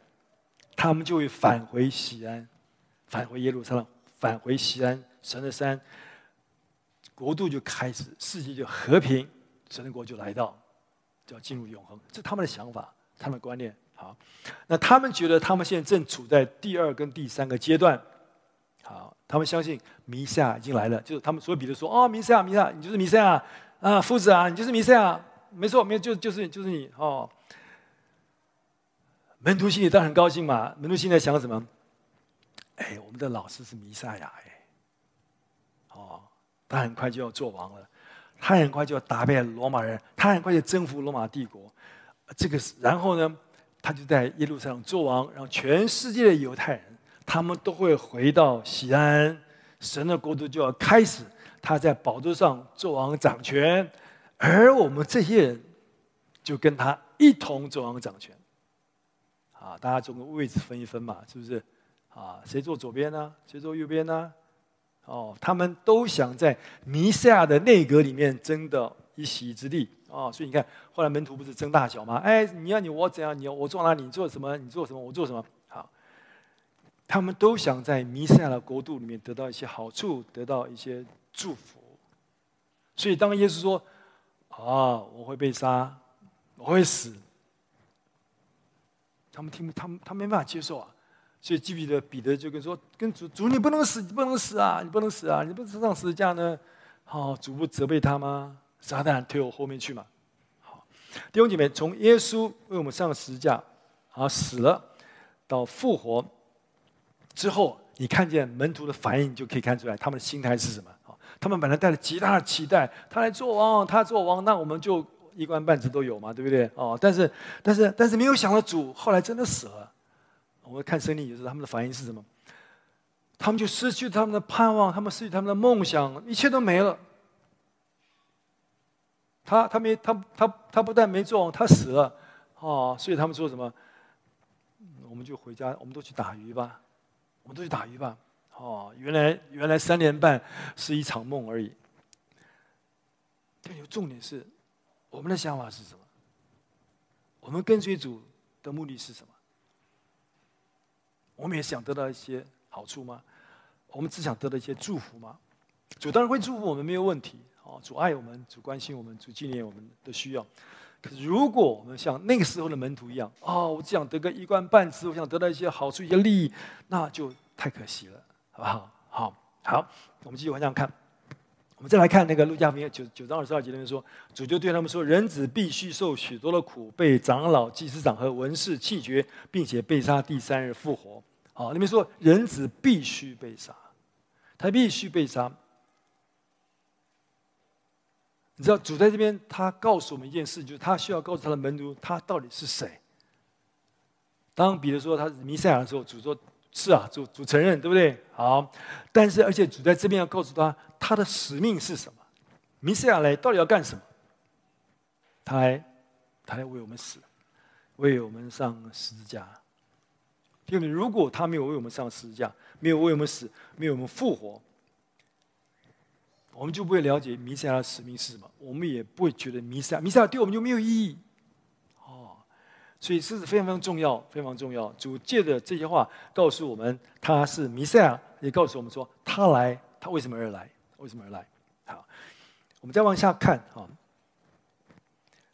他们就会返回西安，返回耶路撒冷，返回西安神的山，国度就开始，世界就和平，神的国就来到，就要进入永恒。这是他们的想法，他们的观念。好，那他们觉得他们现在正处在第二跟第三个阶段。好，他们相信弥赛亚已经来了，就是他们所以彼得说：“哦，弥赛亚，弥赛亚，你就是弥赛亚啊，夫子啊，你就是弥赛亚，没错，没有，就就是就是你哦。”门徒心里当然很高兴嘛。门徒心里在想什么？哎，我们的老师是弥赛亚哎，哦，他很快就要做王了，他很快就要打败罗马人，他很快就征服罗马帝国。这个是然后呢？他就在耶路撒冷做王，然后全世界的犹太人，他们都会回到西安，神的国度就要开始。他在宝座上做王掌权，而我们这些人就跟他一同做王掌权。啊，大家总个位置分一分嘛，是不是？啊，谁坐左边呢？谁坐右边呢？哦，他们都想在弥赛亚的内阁里面争得一席之地。哦，所以你看，后来门徒不是争大小吗？哎，你要你我怎样？你要我坐哪里？你做什么？你做什么？我做什么？好，他们都想在弥赛亚的国度里面得到一些好处，得到一些祝福。所以当耶稣说：“啊、我会被杀，我会死。”他们听不，他们他没办法接受啊。所以，记不记得彼得就跟说：“跟主主，你不能死，你不能死啊，你不能死啊，你不能上十字架呢？好、主不责备他吗？”撒旦推我后面去嘛？好，弟兄姐妹，从耶稣为我们上十字架，啊死了，到复活之后，你看见门徒的反应，就可以看出来他们的心态是什么？他们本来带着极大的期待，他来做王，他做王，那我们就一官半职都有嘛，对不对？哦，但是，但是，但是没有想到主后来真的死了。我们看圣经也是他们的反应是什么？他们就失去他们的盼望，他们失去他们的梦想，一切都没了。他他没他他他不但没做王，他死了，哦，所以他们说什么？我们就回家，我们都去打鱼吧，我们都去打鱼吧。哦，原来原来三年半是一场梦而已。但有重点是，我们的想法是什么？我们跟随主的目的是什么？我们也想得到一些好处吗？我们只想得到一些祝福吗？主当然会祝福我们，没有问题。哦，主爱我们，主关心我们，主纪念我们的需要。可是，如果我们像那个时候的门徒一样，哦，我只想得个一官半职，我想得到一些好处、一些利益，那就太可惜了，好好？好，我们继续往下看。我们再来看那个路加福音九九章二十二节里面说，主就对他们说：“人子必须受许多的苦，被长老、祭司长和文士弃绝，并且被杀，第三日复活。”好，里面说人子必须被杀，他必须被杀。你知道主在这边，他告诉我们一件事，就是他需要告诉他的门徒，他到底是谁。当彼得说他是弥赛亚的时候，主说：“是啊，主主承认，对不对？”好，但是而且主在这边要告诉他，他的使命是什么？弥赛亚来到底要干什么？他来，他来为我们死，为我们上十字架。因为如果他没有为我们上十字架，没有为我们死，没有我们复活。我们就不会了解弥赛亚的使命是什么，我们也不会觉得弥赛亚弥赛亚对我们就没有意义。所以这是非常非常重要，非常重要。主借的这些话告诉我们，他是弥赛亚，也告诉我们说，他来，他为什么而来？为什么而来？好，我们再往下看啊。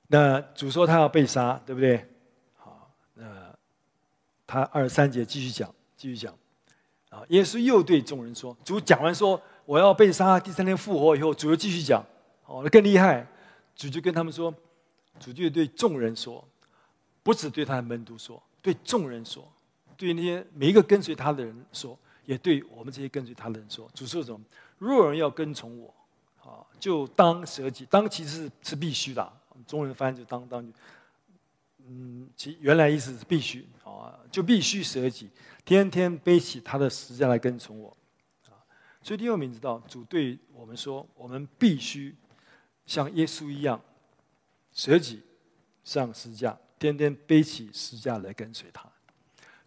那主说他要被杀，对不对？好，那他二十三节继续讲，继续讲。啊，耶稣又对众人说，主讲完说。我要被杀，第三天复活以后，主又继续讲，哦，那更厉害。主就跟他们说，主就对众人说，不只对他的门徒说，对众人说，对那些每一个跟随他的人说，也对我们这些跟随他的人说。主说什么？若有人要跟从我，啊，就当舍己。当其实是是必须的，中文翻译就当当，嗯，其原来意思是必须，啊，就必须舍己，天天背起他的十字架来跟从我。所以第二名知道，主对我们说，我们必须像耶稣一样舍己上十字架，天天背起十架来跟随他。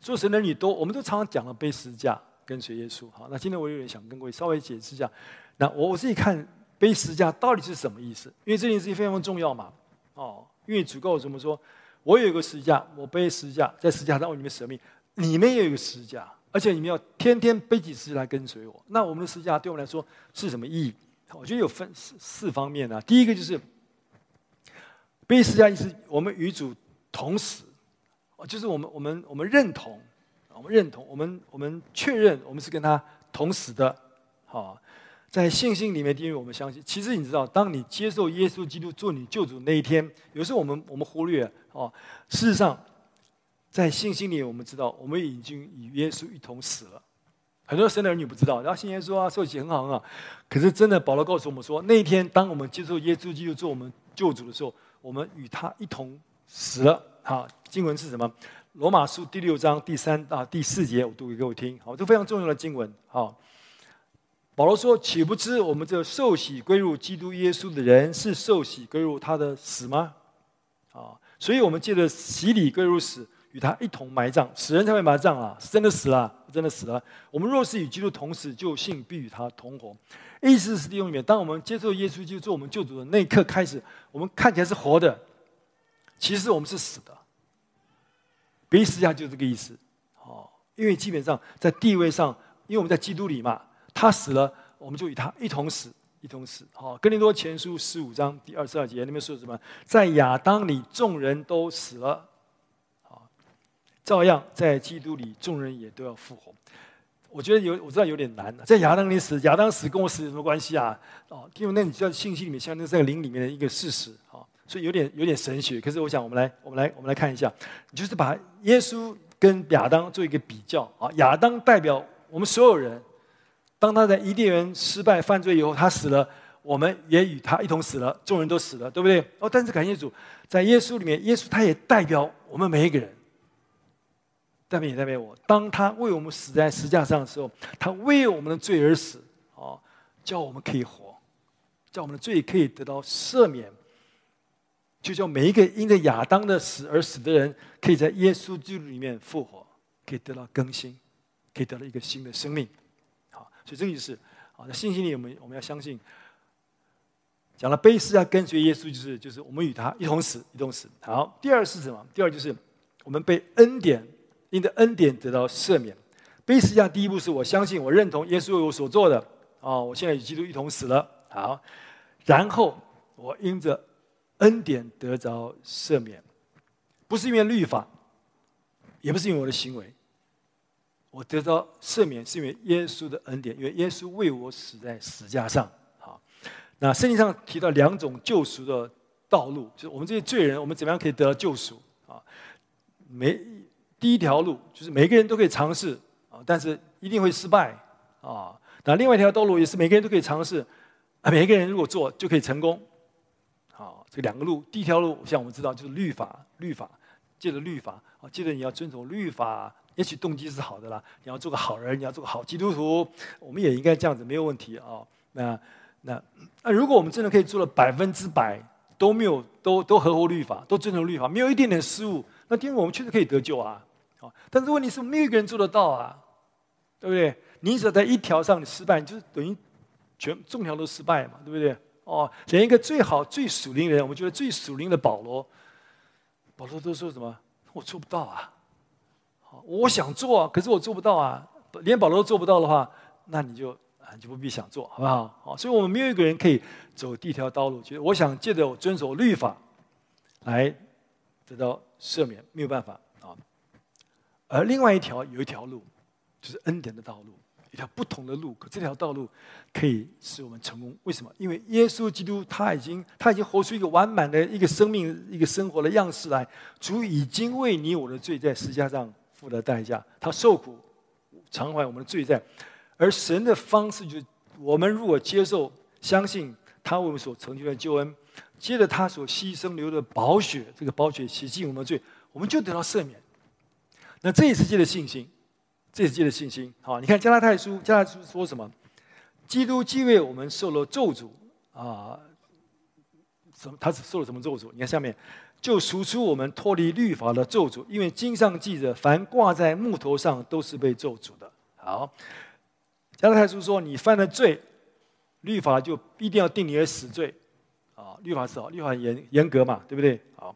做神的儿女都，我们都常常讲了背十架，跟随耶稣。好，那今天我有点想跟各位稍微解释一下。那我我自己看背十架到底是什么意思？因为这件事情非常重要嘛。哦，因为主告我怎么说？我有一个十架，我背十架，在十架上为你们舍命。你们也有一个十架，而且你们要天天背起十字来跟随我。那我们的十架对我们来说是什么意义？我觉得有分四四方面啊。第一个就是背十架意思，我们与主同死，就是我们我们我们认同，我们认同，我们我们确认我们是跟他同死的。好，在信心里面，因为我们相信，其实你知道，当你接受耶稣基督做你救主那一天，有时候我们我们忽略哦，事实上，在信心里，我们知道我们已经与耶稣一同死了。很多神的儿女不知道，然后信耶稣啊，受洗很好很好。可是真的，保罗告诉我们说，那一天当我们接受耶稣基督做我们救主的时候，我们与他一同死了。好，经文是什么？罗马书第六章第三啊第四节，我读给各位听。好，这非常重要的经文。好，保罗说：“岂不知我们这受洗归入基督耶稣的人，是受洗归入他的死吗？”啊，所以我们借着洗礼归入死。与他一同埋葬，死人才会埋葬啊！是真的死了，真的死了。我们若是与基督同死，就信必与他同活。意思是弟兄里面，当我们接受耶稣基督做我们救主的那一刻开始，我们看起来是活的，其实我们是死的。背十字架就是这个意思。哦，因为基本上在地位上，因为我们在基督里嘛，他死了，我们就与他一同死，一同死。好，哥林多前书十五章第二十二节那边说什么？在亚当里，众人都死了。哦照样在基督里，众人也都要复活。我觉得有，我知道有点难。在亚当里死，亚当死跟我死有什么关系啊？哦，因为那你知道信息里面，像那在灵里面的一个事实哦，所以有点有点神学。可是我想，我们来，我们来，我们来看一下，就是把耶稣跟亚当做一个比较啊。亚当代表我们所有人，当他在伊甸园失败犯罪以后，他死了，我们也与他一同死了，众人都死了，对不对？哦，但是感谢主，在耶稣里面，耶稣他也代表我们每一个人。代表也代表我，当他为我们死在十字架上的时候，他为我们的罪而死，哦，叫我们可以活，叫我们的罪可以得到赦免，就叫每一个因着亚当的死而死的人，可以在耶稣基督里面复活，可以得到更新，可以得到一个新的生命，好，所以这个意思，啊，在信心里我们我们要相信，讲了背十字架跟随耶稣，就是就是我们与他一同死，一同死。好，第二是什么？第二就是我们被恩典。因着恩典得到赦免，背十字架第一步是我相信，我认同耶稣为我所做的。哦，我现在与基督一同死了。好，然后我因着恩典得着赦免，不是因为律法，也不是因为我的行为，我得到赦免是因为耶稣的恩典，因为耶稣为我死在十架上。好，那圣经上提到两种救赎的道路，就是我们这些罪人，我们怎么样可以得到救赎？啊，每。第一条路就是每个人都可以尝试啊，但是一定会失败啊。那另外一条道路也是每个人都可以尝试啊，每个人如果做就可以成功。好，这两个路，第一条路像我们知道就是律法，律法，借着律法啊，记得你要遵守律法，也许动机是好的啦，你要做个好人，你要做个好基督徒，我们也应该这样子，没有问题啊。那那那如果我们真的可以做了百分之百都没有都都合乎律法，都遵守律法，没有一点点失误，那因为我们确实可以得救啊。但是问题是没有一个人做得到啊，对不对？你只要在一条上你失败，你就是等于全众条都失败嘛，对不对？哦，连一个最好最属灵的人，我们觉得最属灵的保罗，保罗都说什么？我做不到啊！我想做啊，可是我做不到啊。连保罗都做不到的话，那你就你就不必想做，好不好？好，所以我们没有一个人可以走第一条道路，就是我想借着我遵守律法来得到赦免，没有办法啊。而另外一条有一条路，就是恩典的道路，一条不同的路。可这条道路可以使我们成功。为什么？因为耶稣基督他已经他已经活出一个完满的一个生命、一个生活的样式来。主已经为你我的罪在十字架上付了代价，他受苦偿还我们的罪债。而神的方式就是，我们如果接受、相信他为我们所成就的救恩，接着他所牺牲流的宝血，这个宝血洗净我们的罪，我们就得到赦免。那这一次借的信心，这一次借的信心，好，你看加拉太书，加拉太书说什么？基督既为我们受了咒诅啊，什么？他是受了什么咒诅？你看下面，就赎出我们脱离律法的咒诅，因为经上记着，凡挂在木头上都是被咒诅的。好，加拉太书说，你犯了罪，律法就必定要定你的死罪。啊，律法是好，律法严严格嘛，对不对？好，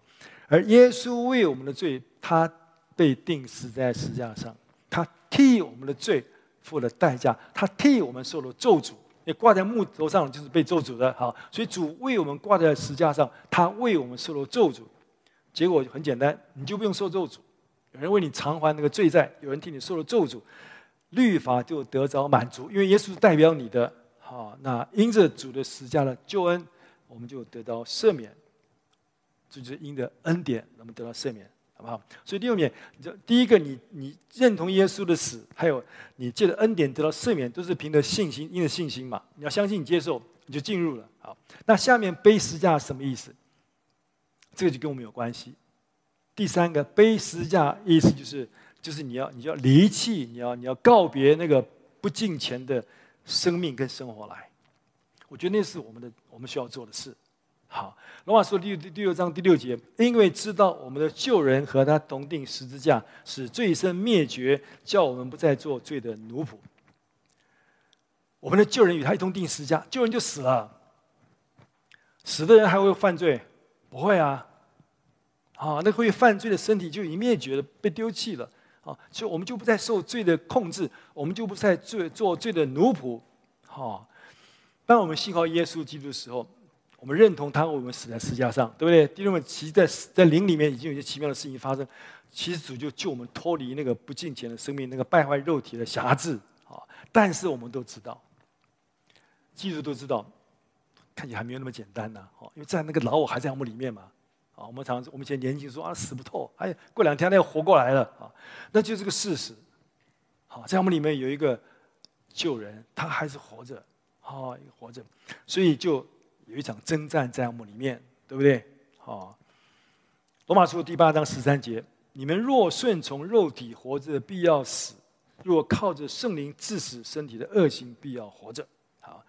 而耶稣为我们的罪，他被定死在十字架上，他替我们的罪付了代价，他替我们受了咒诅。也挂在木头上，就是被咒诅的。好，所以主为我们挂在十架上，他为我们受了咒诅。结果很简单，你就不用受咒诅。有人为你偿还那个罪债，有人替你受了咒诅，律法就得着满足。因为耶稣代表你的，好，那因着主的十字架的救恩，我们就得到赦免。这就是因着恩典，我们得到赦免。好不好？所以第二点，就第一个，你你认同耶稣的死，还有你借着恩典得到赦免，都是凭着信心，因着信心嘛。你要相信，你接受，你就进入了。好，那下面背十字架什么意思？这个就跟我们有关系。第三个背十字架意思就是，就是你要你要离弃，你要你要告别那个不敬虔的生命跟生活来。我觉得那是我们的我们需要做的事。好，罗马书第第六章第六节，因为知道我们的旧人和他同钉十字架，使罪身灭绝，叫我们不再做罪的奴仆。我们的旧人与他一同钉十字架，旧人就死了。死的人还会犯罪？不会啊。啊，那会犯罪的身体就已经灭绝了，被丢弃了。啊，所以我们就不再受罪的控制，我们就不再罪做罪的奴仆。好，当我们信靠耶稣基督的时候。我们认同他我们死在十字架上，对不对？弟兄们，其实在在灵里面已经有些奇妙的事情发生。其实主就救我们脱离那个不敬虔的生命，那个败坏肉体的辖制啊。但是我们都知道，基督都知道，看起来还没有那么简单呢。哦，因为在那个老我还在我们里面嘛。啊，我们常我们以前年轻说啊，死不透，哎，过两天他又活过来了啊，那就是个事实。好，在我们里面有一个旧人，他还是活着，好，活着，所以就。有一场征战在我们里面，对不对？好，罗马书第八章十三节：你们若顺从肉体活着，必要死；若靠着圣灵致死身体的恶行，必要活着。好，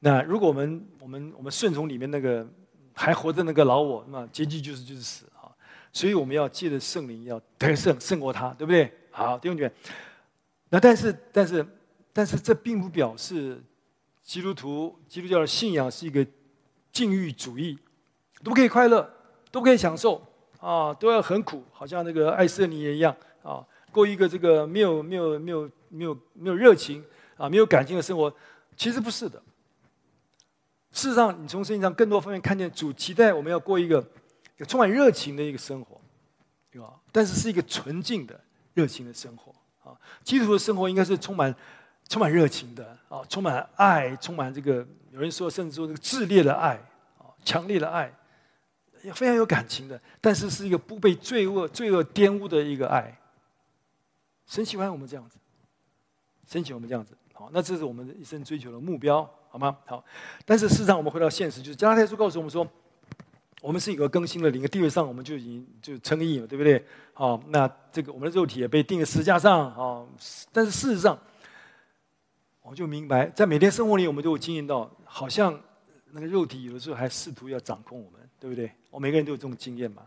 那如果我们我们我们顺从里面那个还活着那个老我，那结局就是就是死啊！所以我们要借着圣灵要得胜，胜过他，对不对？好，弟兄姐妹，那但是但是但是这并不表示基督徒基督教的信仰是一个。禁欲主义，都不可以快乐，都不可以享受啊，都要很苦，好像那个爱色尼也一样啊，过一个这个没有没有没有没有没有热情啊，没有感情的生活。其实不是的。事实上，你从圣经上更多方面看见，主期待我们要过一个充满热情的一个生活，对吧？但是是一个纯净的热情的生活啊。基督徒的生活应该是充满充满热情的啊，充满爱，充满这个。有人说，甚至说这个炽烈的爱，啊，强烈的爱，也非常有感情的，但是是一个不被罪恶、罪恶玷污的一个爱。神喜欢我们这样子，神喜欢我们这样子，好，那这是我们一生追求的目标，好吗？好，但是事实上，我们回到现实，就是加拉太书告诉我们说，我们是一个更新的灵，地位上我们就已经就称义了，对不对？好，那这个我们的肉体也被钉在十字架上，啊，但是事实上。我就明白，在每天生活里，我们都有经验到，好像那个肉体有的时候还试图要掌控我们，对不对？我每个人都有这种经验嘛。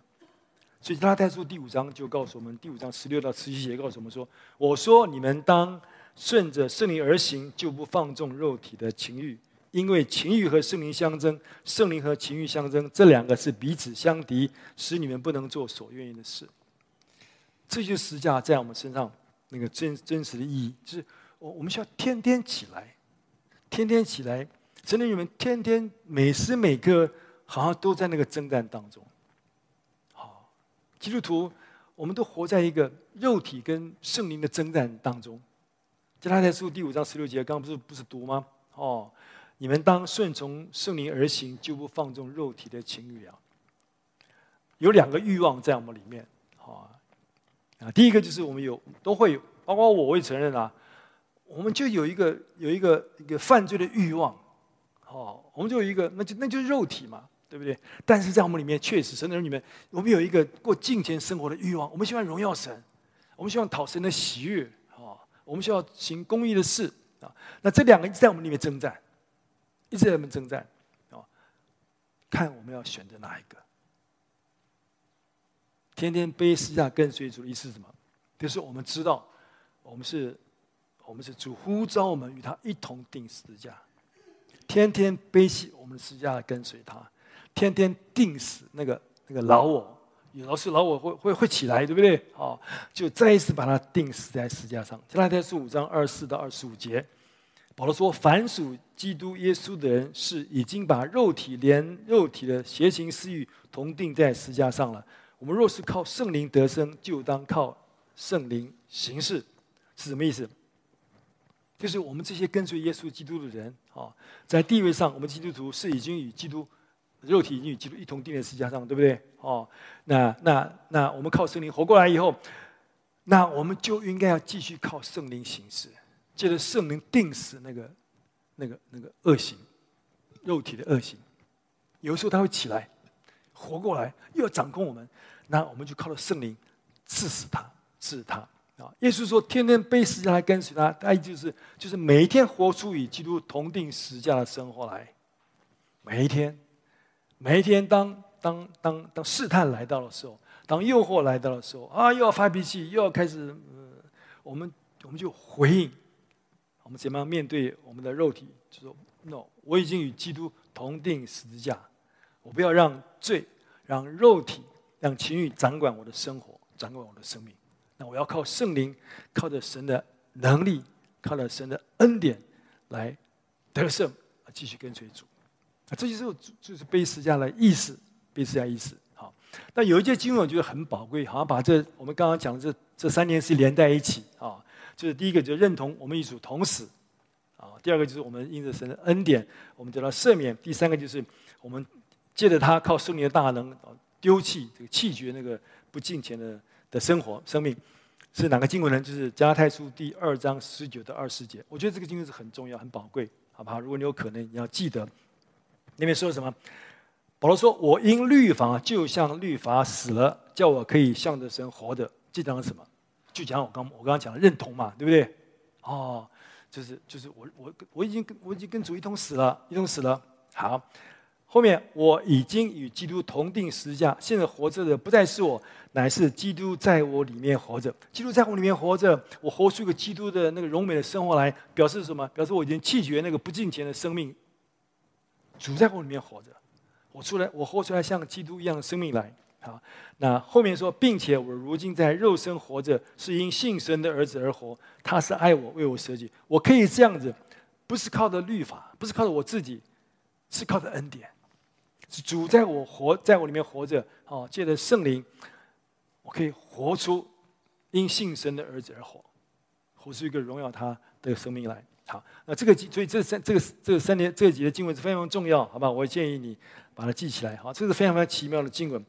所以，加拉太书第五章就告诉我们，第五章十六到十七节告诉我们说：“我说你们当顺着圣灵而行，就不放纵肉体的情欲，因为情欲和圣灵相争，圣灵和情欲相争，这两个是彼此相敌，使你们不能做所愿意的事。”这就是十架在我们身上那个真真实的意义，就是。我我们需要天天起来，天天起来，神的儿女们天天每时每刻好像都在那个征战当中。好，基督徒，我们都活在一个肉体跟圣灵的征战当中。加拉太书第五章十六节，刚刚不是不是读吗？哦，你们当顺从圣灵而行，就不放纵肉体的情欲啊。有两个欲望在我们里面，好啊，第一个就是我们有都会有，包括我会承认啊。我们就有一个有一个一个犯罪的欲望，哦，我们就有一个，那就那就是肉体嘛，对不对？但是在我们里面，确实，神的人里面，我们有一个过敬虔生活的欲望。我们希望荣耀神，我们希望讨神的喜悦，啊，我们需要行公益的事啊。那这两个一直在我们里面征战，一直在我们征战，啊，看我们要选择哪一个。天天背十字架跟随主的意思是什么？就是我们知道，我们是。我们是主呼召我们与他一同钉十字架，天天背起我们十字架跟随他，天天钉死那个那个老我。有老是老我会会会起来，对不对？好，就再一次把它钉死在十字架上。加拉太书五章二十四到二十五节，保罗说：“凡属基督耶稣的人，是已经把肉体连肉体的邪情私欲同钉在十字架上了。我们若是靠圣灵得生，就当靠圣灵行事。”是什么意思？就是我们这些跟随耶稣基督的人，啊，在地位上，我们基督徒是已经与基督。肉体已经与基督一同定在世界上，对不对？哦，那那那我们靠圣灵活过来以后，那我们就应该要继续靠圣灵行事，借着圣灵定死那个那个那个恶行，肉体的恶行。有时候他会起来，活过来，又要掌控我们，那我们就靠着圣灵治死他，治死他啊！耶稣说：“天天背十字架来跟随他，他就是就是每一天活出与基督同钉十字架的生活来，每一天。”每一天当，当当当试探来到的时候，当诱惑来到的时候，啊，又要发脾气，又要开始，我们我们就回应，我们怎么样面对我们的肉体？就说，no，我已经与基督同钉十字架，我不要让罪、让肉体、让情欲掌管我的生活，掌管我的生命。那我要靠圣灵，靠着神的能力，靠着神的恩典来得胜，继续跟随主。啊，这就是就是背十字架的意思，背十字架意思。好，那有一节经文我觉得很宝贵，好像把这我们刚刚讲的这这三件事连在一起啊。就是第一个就认同我们与主同死，啊，第二个就是我们因着神的恩典，我们得到赦免。第三个就是我们借着他靠圣灵的大能，丢弃这个弃绝那个不敬虔的的生活生命。是哪个经文呢？就是加太书第二章十九到二十节。我觉得这个经文是很重要、很宝贵，好不好？如果你有可能，你要记得。那边说什么？保罗说：“我因律法就像律法死了，叫我可以向着神活着。”这讲什么？就讲我刚我刚刚讲的认同嘛，对不对？哦，就是就是我我我已经跟我已经跟主一同死了，一同死了。好，后面我已经与基督同钉十字架，现在活着的不再是我，乃是基督在我里面活着。基督在我里面活着，我活出一个基督的那个荣美的生活来，表示什么？表示我已经弃绝那个不敬虔的生命。主在我里面活着，我出来，我活出来像基督一样的生命来。好，那后面说，并且我如今在肉身活着，是因信神的儿子而活。他是爱我，为我舍己。我可以这样子，不是靠着律法，不是靠着我自己，是靠着恩典。是主在我活，在我里面活着。哦，借着圣灵，我可以活出因信神的儿子而活，活出一个荣耀他的生命来。好，那这个所以这三这个这个三年这几节经文是非常重要，好吧？我建议你把它记起来。好，这是非常非常奇妙的经文。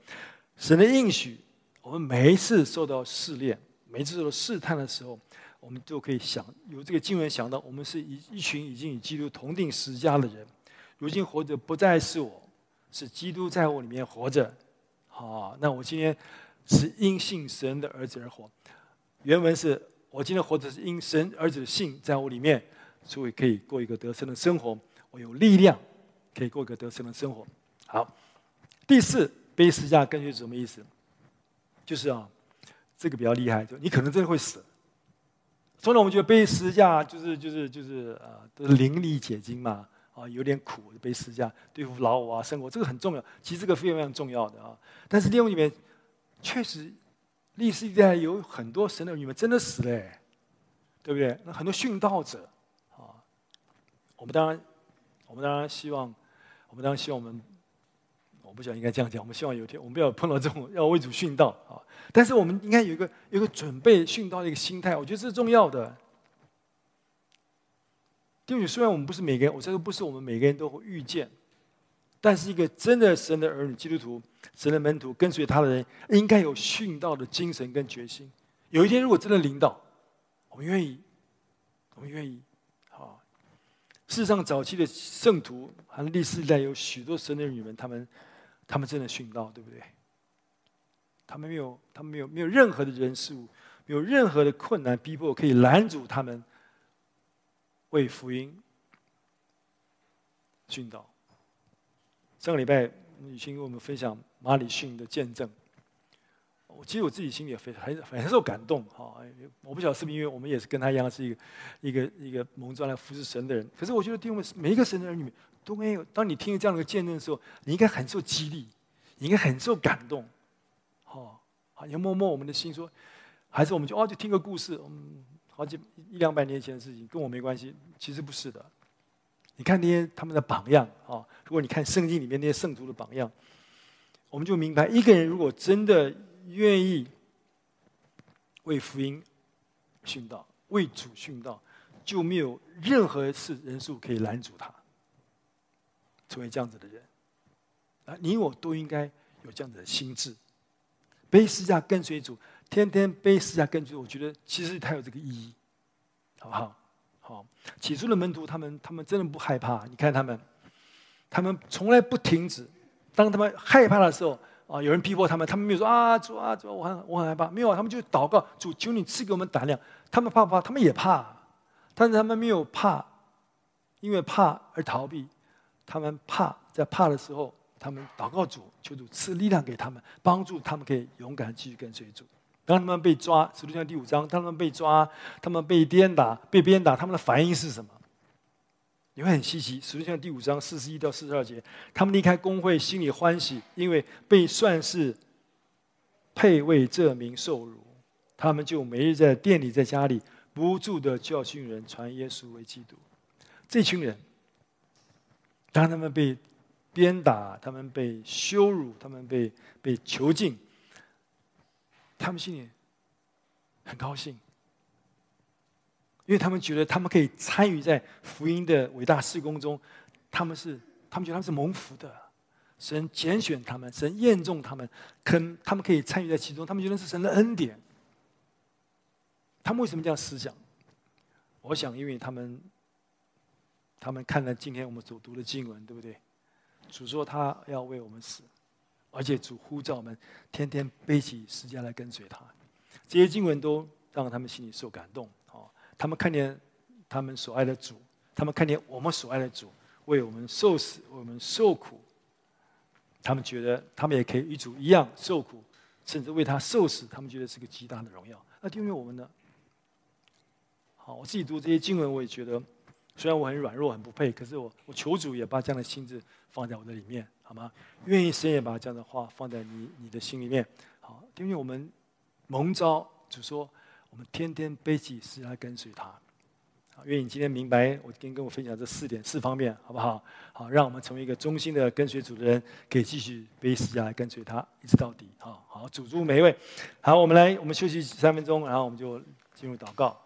神的应许，我们每一次受到试炼，每一次受到试探的时候，我们都可以想有这个经文想到，我们是一一群已经与基督同定十字架的人，如今活着不再是我，是基督在我里面活着。好，那我今天是因信神的儿子而活。原文是我今天活着是因神儿子的信在我里面。所以可以过一个得胜的生活，我有力量可以过一个得胜的生活。好，第四，背十字架根据是什么意思？就是啊，这个比较厉害，就你可能真的会死。通常我们觉得背十字架就是就是就是啊，都是临历解经嘛，啊，有点苦，背十字架对付老我啊，生活这个很重要。其实这个非常非常重要的啊。但是经文里面确实历史历代有很多神的儿女们真的死了，对不对？那很多殉道者啊。我们当然，我们当然希望，我们当然希望我们，我不晓得应该这样讲。我们希望有一天，我们不要碰到这种要为主殉道啊。但是我们应该有一个有一个准备殉道的一个心态，我觉得这是重要的。弟兄，虽然我们不是每个人，我这个不是我们每个人都会遇见，但是一个真的神的儿女、基督徒、神的门徒、跟随他的人，应该有殉道的精神跟决心。有一天，如果真的领导，我们愿意，我们愿意。事实上，早期的圣徒和历史代有许多神的儿女们，他们，他们真的殉道，对不对？他们没有，他们没有，没有任何的人事物，没有任何的困难逼迫可以拦阻他们为福音殉道。上个礼拜，雨欣跟我们分享马里逊的见证。我其实我自己心里也非常很很受感动哈。我不晓得是不是因为我们也是跟他一样是一个一个一个蒙召来服侍神的人。可是我觉得弟兄们每一个神的儿女都没有。当你听了这样的见证的时候，你应该很受激励，你应该很受感动。好，好，要摸摸我们的心，说还是我们就哦就听个故事，嗯，好几一两百年前的事情跟我没关系。其实不是的。你看那些他们的榜样啊，如果你看圣经里面那些圣徒的榜样，我们就明白，一个人如果真的愿意为福音殉道、为主殉道，就没有任何事人数可以拦阻他成为这样子的人。啊，你我都应该有这样子的心智，背十字架跟随主，天天背十字架跟随，我觉得其实它有这个意义，好不好？好，起初的门徒，他们他们真的不害怕。你看他们，他们从来不停止。当他们害怕的时候，啊，有人逼迫他们，他们没有说啊，主啊，主啊，我很我很害怕。没有，他们就祷告，主，求你赐给我们胆量。他们怕不怕？他们也怕，但是他们没有怕，因为怕而逃避。他们怕，在怕的时候，他们祷告主，求主赐力量给他们，帮助他们可以勇敢继续跟随主。当他们被抓，《使徒行》第五章，他们被抓，他们被鞭打，被鞭打，他们的反应是什么？你会很稀奇，《使徒行》第五章四十一到四十二节，他们离开工会，心里欢喜，因为被算是配为这名受辱。他们就每日在店里，在家里不住的教训人，传耶稣为基督。这群人，当他们被鞭打，他们被羞辱，他们被被囚禁。他们心里很高兴，因为他们觉得他们可以参与在福音的伟大事工中，他们是他们觉得他们是蒙福的，神拣选他们，神验中他们，肯他们可以参与在其中，他们觉得是神的恩典。他们为什么这样思想？我想，因为他们他们看了今天我们所读的经文，对不对？主说他要为我们死。而且主呼召我们天天背起十字架来跟随他，这些经文都让他们心里受感动。哦，他们看见他们所爱的主，他们看见我们所爱的主为我们受死，为我们受苦，他们觉得他们也可以与主一样受苦，甚至为他受死，他们觉得是个极大的荣耀。那因为我们呢？好，我自己读这些经文，我也觉得虽然我很软弱、很不配，可是我我求主也把这样的心志放在我的里面。好吗？愿意神也把这样的话放在你你的心里面。好，因为我们蒙召，主说我们天天背起十字架跟随他。好，愿你今天明白我今天跟我分享这四点四方面，好不好？好，让我们成为一个忠心的跟随主的人，可以继续背十字架来跟随他，一直到底。好，好，主祝每一位。好，我们来，我们休息三分钟，然后我们就进入祷告。